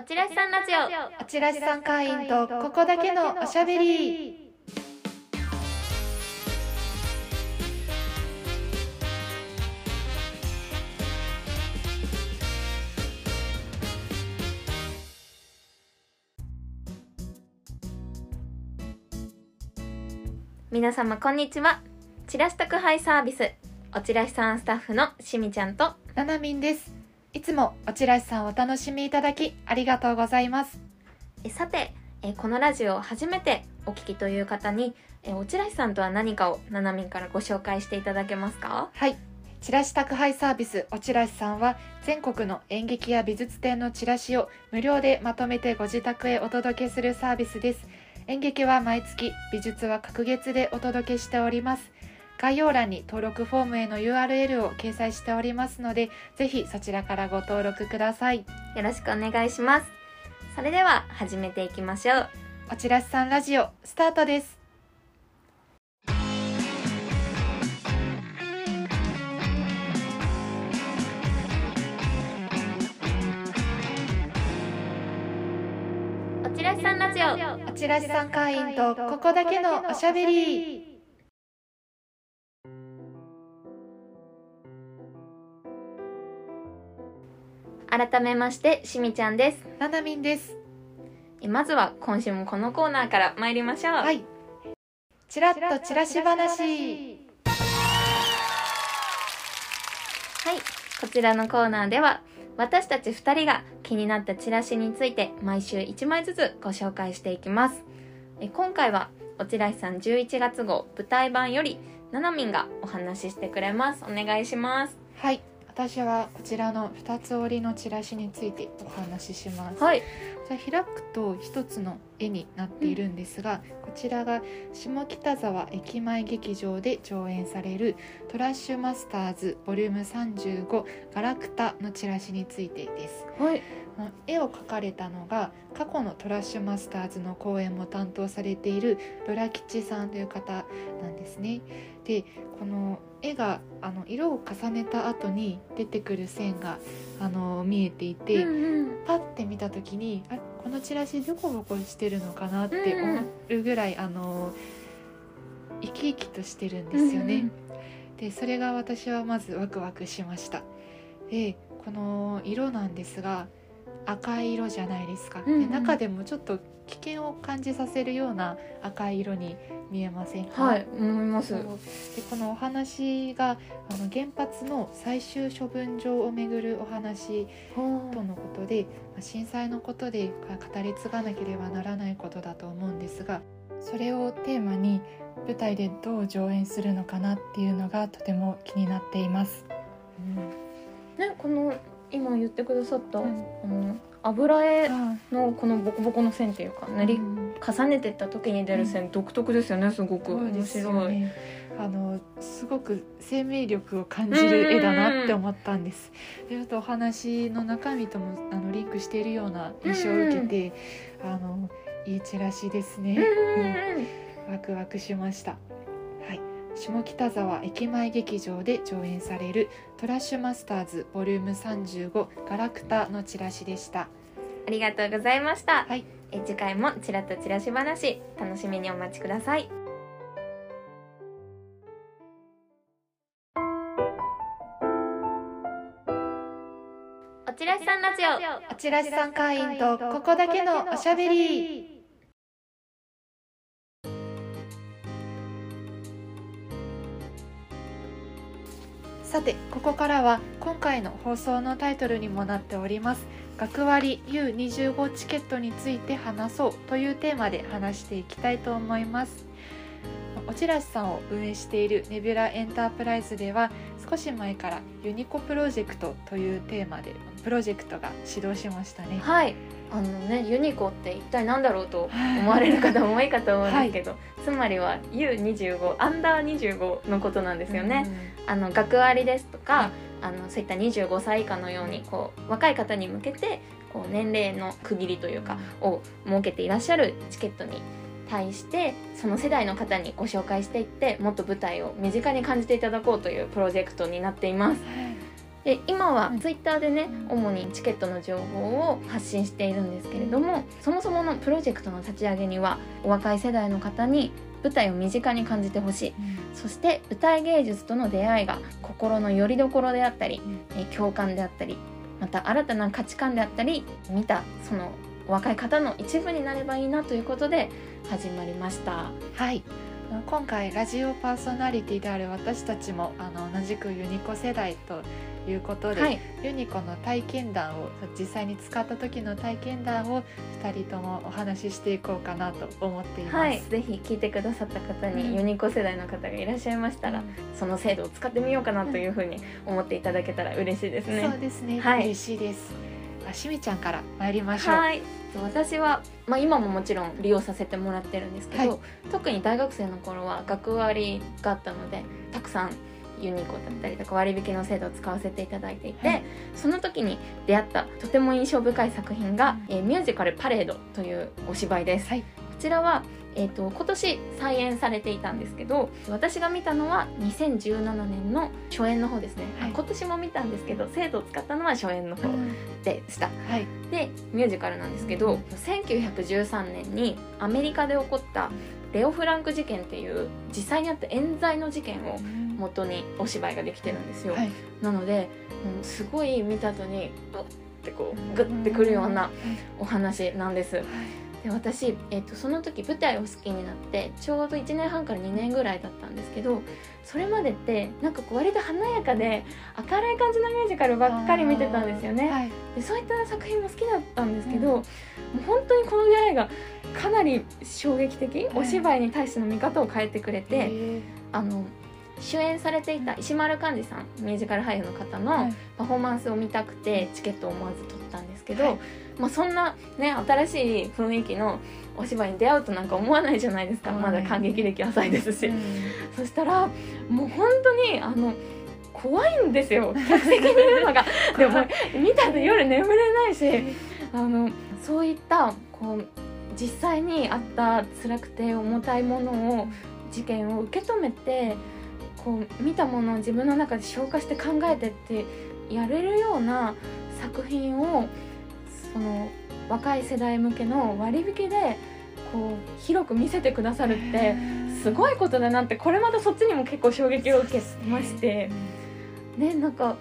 おちらしさんラジオ。おちらしさん会員とここだけのおしゃべり。皆様こんにちは。チラシ宅配サービスおちらしさんスタッフのしみちゃんとななみんですいつもおちらしさんお楽しみいただきありがとうございます。えさてえこのラジオを初めてお聞きという方にえおちらしさんとは何かをななみんからご紹介していただけますか？はい。チラシ宅配サービスおちらしさんは全国の演劇や美術展のチラシを無料でまとめてご自宅へお届けするサービスです。演劇は毎月美術は隔月でお届けしております概要欄に登録フォームへの URL を掲載しておりますのでぜひそちらからご登録ください。よろしくお願いします。それでは始めていきましょう。おちらしさんラジオスタートです。おちらしさんラジオ。おちらしさん会員とここだけのおしゃべり改めましてしみちゃんです。ななみんです。えまずは今週もこのコーナーから参りましょう。はい。チラッとチラシ話。はい、こちらのコーナーでは私たち2人が気になったチラシについて毎週1枚ずつご紹介していきます。え今回はおちらしさん11月号舞台版よりななみんがお話ししてくれます。お願いします。はい私はこちらの2つ折りのチラシについてお話しします。はい。じゃあ開くと一つの絵になっているんですが、こちらが下北沢駅前劇場で上演されるトラッシュマスターズボリューム35ガラクタのチラシについてです。はい。絵を描かれたのが過去のトラッシュマスターズの公演も担当されているロラ吉さんという方なんですね。でこの絵があの色を重ねた後に出てくる線があの見えていて、うんうん。パッて見た時にあこのチラシどこぼこしてるのかなって思うぐらい、あの生き生きとしてるんですよね。うん。でそれが私はまずワクワクしました。でこの色なんですが赤い色じゃないですか、うんうん。で中でもちょっと危険を感じさせるような赤い色に見えませんか？はい思います。でこのお話があの原発の最終処分場をめぐるお話とのことでまあ震災のことでか語り継がなければならないことだと思うんですがそれをテーマに舞台でどう上演するのかなっていうのがとても気になっています。ねこの今言ってくださった、うんあの油絵あのこのボコボコの線っていうか塗りうん重ねてった時に出る線、独特ですよねすごく面白い、ね。あのすごく生命力を感じる絵だなって思ったんです。であとお話の中身ともあのリンクしているような印象を受けて、あのいいチラシですね。ワクワクしました。はい。下北沢駅前劇場で上演されるトラッシュマスターズボリューム35ガラクタのチラシでした。ありがとうございました、はいえ次回もちらっとチラシ話楽しみにお待ちくださいおちらしさんラジオおちらしさん会員とここだけのおしゃべり。さてここからは今回の放送のタイトルにもなっております。学割 U25 チケットについて話そうというテーマで話していきたいと思います。おちらしさんを運営しているネビュラエンタープライズでは少し前からユニコプロジェクトというテーマでプロジェクトが始動しましたね。はい。あのねユニコって一体何だろうと思われる方も多いかと思うんですけど、つまりは U25 アンダー25のことなんですよね、あの学割ですとか、はい。あのそういった25歳以下のようにこう若い方に向けてこう年齢の区切りというかを設けていらっしゃるチケットに対してその世代の方にご紹介していってもっと舞台を身近に感じていただこうというプロジェクトになっています。はい。で今はうんツイッターでねうん主にチケットの情報を発信しているんですけれどもそもそものプロジェクトの立ち上げにはお若い世代の方に舞台を身近に感じてほしい。そして舞台芸術との出会いが心の拠り所であったり、えー共感であったりまた新たな価値観であったり見たその若い方の一部になればいいなということで始まりました。はい。今回ラジオパーソナリティである私たちもあの同じくユニコ世代ということで、はい、ユニコの体験談を実際に使った時の体験談を2人ともお話ししていこうかなと思っています。はい、ぜひ聞いてくださった方に、うん。ユニコ世代の方がいらっしゃいましたら、その制度を使ってみようかなというふうに思っていただけたら嬉しいですね。そうですね、はい。嬉しいです。あしみちゃんから参りましょう。はい。私は、まあ、今ももちろん利用させてもらってるんですけど、はい。特に大学生の頃は学割があったのでたくさんユニコだったりとか割引の制度を使わせていただいていて、はい。その時に出会ったとても印象深い作品が「えーミュージカルパレード」というお芝居です。はい。こちらはえー、と今年再演されていたんですけど私が見たのは2017年の初演の方ですね、あはい。今年も見たんですけど制度を使ったのは初演の方でした、はい。でミュージカルなんですけど1913年にアメリカで起こったレオ・フランク事件っていう実際にあった冤罪の事件を元にお芝居ができてるんですよ、はい。なのでもうすごい見た後にうっってこうグッてくるようなお話なんです。で私、えー、とその時舞台を好きになってちょうど1年半から2年ぐらいだったんですけどそれまでってなんかこう割と華やかで明るい感じのミュージカルばっかり見てたんですよね。はい。でそういった作品も好きだったんですけど、うん。もう本当にこの出会いがかなり衝撃的、はい。お芝居に対しての見方を変えてくれて、へあの主演されていた石丸幹二さんミュージカル俳優の方ーのパフォーマンスを見たくてチケットを思わず取ったんですけど、はい。まあ、そんなね新しい雰囲気のお芝居に出会うとなんか思わないじゃないですか、はい。まだ感激歴浅いですし、うん。そしたらもう本当にあの怖いんですよ。客席にいるのが。でも見た後夜眠れないしあのそういったこう実際にあった辛くて重たいものを事件を受け止めてこう見たものを自分の中で消化して考えてってやれるような作品をその若い世代向けの割引でこう広く見せてくださるってすごいことだなってこれまたそっちにも結構衝撃を受けまして。ねなんか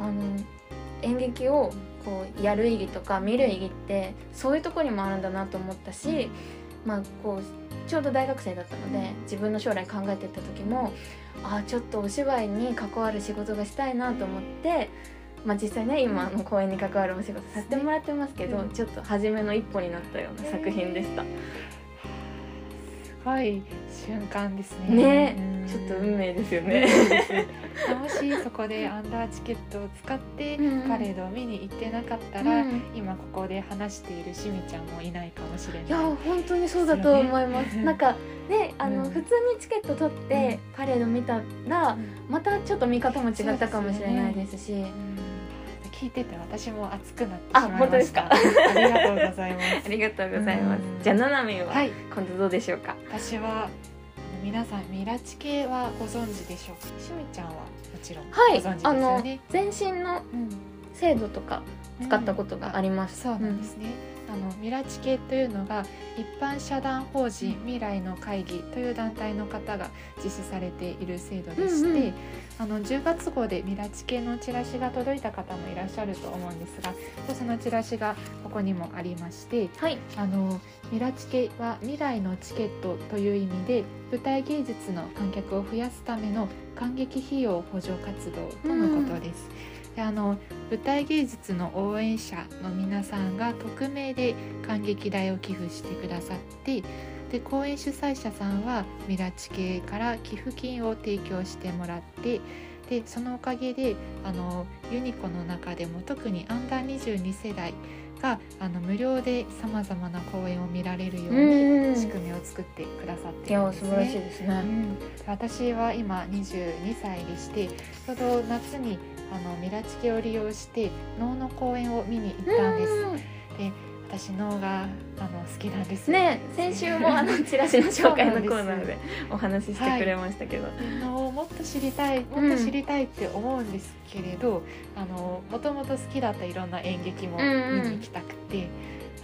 あの演劇をこうやる意義とか見る意義ってそういうとこにもあるんだなと思ったし、まあ、こうちょうど大学生だったので自分の将来考えていった時もああちょっとお芝居に関わる仕事がしたいなと思って、まあ、実際ね今あの公演に関わるお仕事させてもらってますけど、うん。ちょっと初めの一歩になったような作品でした。すごい瞬間ですね。ね。うん。ちょっと運命ですよね。もしそこでアンダーチケットを使ってうん。パレードを見に行ってなかったら、うん。今ここで話しているしみちゃんもいないかもしれない。いや本当にそうだと思います。なんかねあの、うん。普通にチケット取ってパレード見たら、またちょっと見方も違ったかもしれないですし。うん聞いてて私も熱くなってしあまいました。本当ですか？ありがとうございます。ありがとうございます。うん。じゃあななみんは、はい。今度どうでしょうか？私はあの皆さんミラチ系はご存知でしょうか？しみちゃんはもちろんはい。ご存知ですあの全身のうん。制度とか使ったことがあります。そうなんですね、あのミラチ系というのが一般社団法人未来の会議という団体の方が実施されている制度でして、うんうんあの10月号でミラチ系のチラシが届いた方もいらっしゃると思うんですがそのチラシがここにもありましてはい。あのミラチケは未来のチケットという意味で舞台芸術の観客を増やすための観劇費用補助活動とのことです。であの舞台芸術の応援者の皆さんが匿名で感激代を寄付してくださってで公演主催者さんはミラチ系から寄付金を提供してもらってでそのおかげであのユニコの中でも特にアンダー22世代があの無料でさまざまな公演を見られるよううんに仕組みを作ってくださっているんですや素晴らしいね。ですね。うん、私は今22歳でしてちょうど夏にあのミラチケを利用して能の公演を見に行ったんです。うん私のがあの好きなんですね先週もあのチラシの紹介のコーナーでお話ししてくれましたけど、のもっと知りたいもっと知りたいって思うんですけれど、あのもともと好きだったいろんな演劇も見に行きたくて、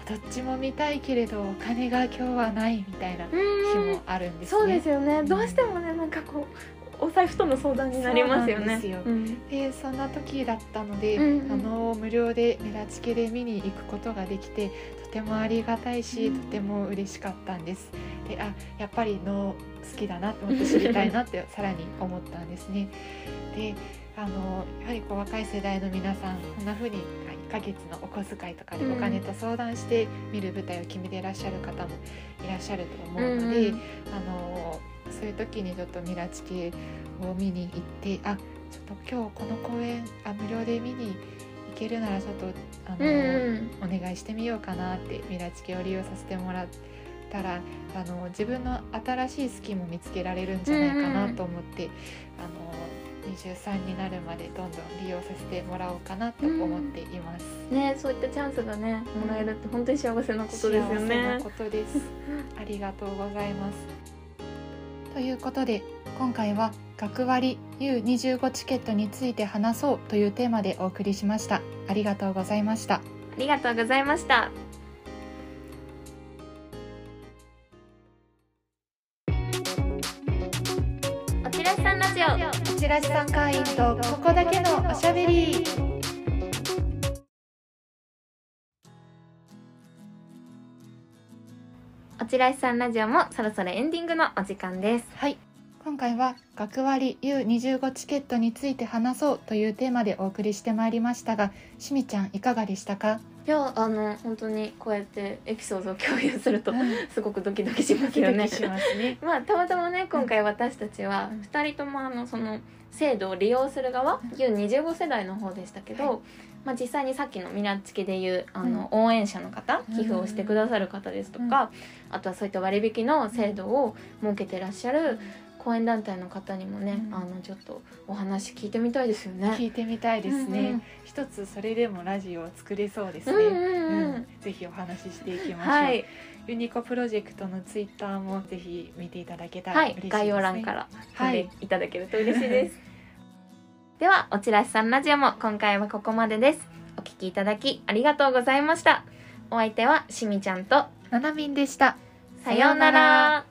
どっちも見たいけれどお金が今日はないみたいな日うん。もあるんですね。そうですよね。んどうしてもねなんかこうお財布との相談になりますよね。そよ。うん。でそんな時だったので、うんうん。あの無料でミラチケで見に行くことができてとてもありがたいし、うん。とても嬉しかったんです。であやっぱり能好きだなってもっと知りたいなって さらに思ったんですね。であのやはりこう若い世代の皆さんこんな風に1ヶ月のお小遣いとかでお金と相談して見る舞台を決めていらっしゃる方もいらっしゃると思うので、うんうん。あのそういう時にちょっとミラチケを見に行ってあちょっと今日この公演あ無料で見に行けるならちょっとあの、うんうんお願いしてみようかなってミラチケを利用させてもらったらあの自分の新しい好きも見つけられるんじゃないかなと思って、あの23になるまでどんどん利用させてもらおうかなと思っています。ねそういったチャンスがねもらえるって本当に幸せなことですよ幸せねなことです。ありがとうございます。ということで今回は学割 U25 チケットについて話そうというテーマでお送りしました。ありがとうございました。ありがとうございましたおちらしさんラジオチラシさん会員とここだけのおしゃべり。おちらしさんラジオもそろそろエンディングのお時間ですはい。今回は学割 U25 チケットについて話そうというテーマでお送りしてまいりましたが、しみちゃんいかがでしたか？いやあの本当にこうやってエピソードを共有するとうん。すごくドキドキしまドキすよね。ドキしますね。まあたまたまね今回私たちはうん。2人ともあのその制度を利用する側 U25 世代の方でしたけど、はい。まあ、実際にさっきのミラチケでいうあの、応援者の方うん。寄付をしてくださる方ですとか、あとはそういった割引の制度を設けてらっしゃる講演団体の方にもね、うんあのちょっとお話聞いてみたいですよね。聞いてみたいですうんうねん。一つそれでもラジオを作れそうですね。ぜひお話ししていきましょう。はい、ユニコプロジェクトのツイッターもぜひ見ていただけたはいら嬉しいですね。概要欄からはいいただけると嬉しいです。では、おちらしさんラジオも今回はここまでです。お聞きいただきありがとうございました。お相手はしみちゃんと、ななみんでした。さようなら。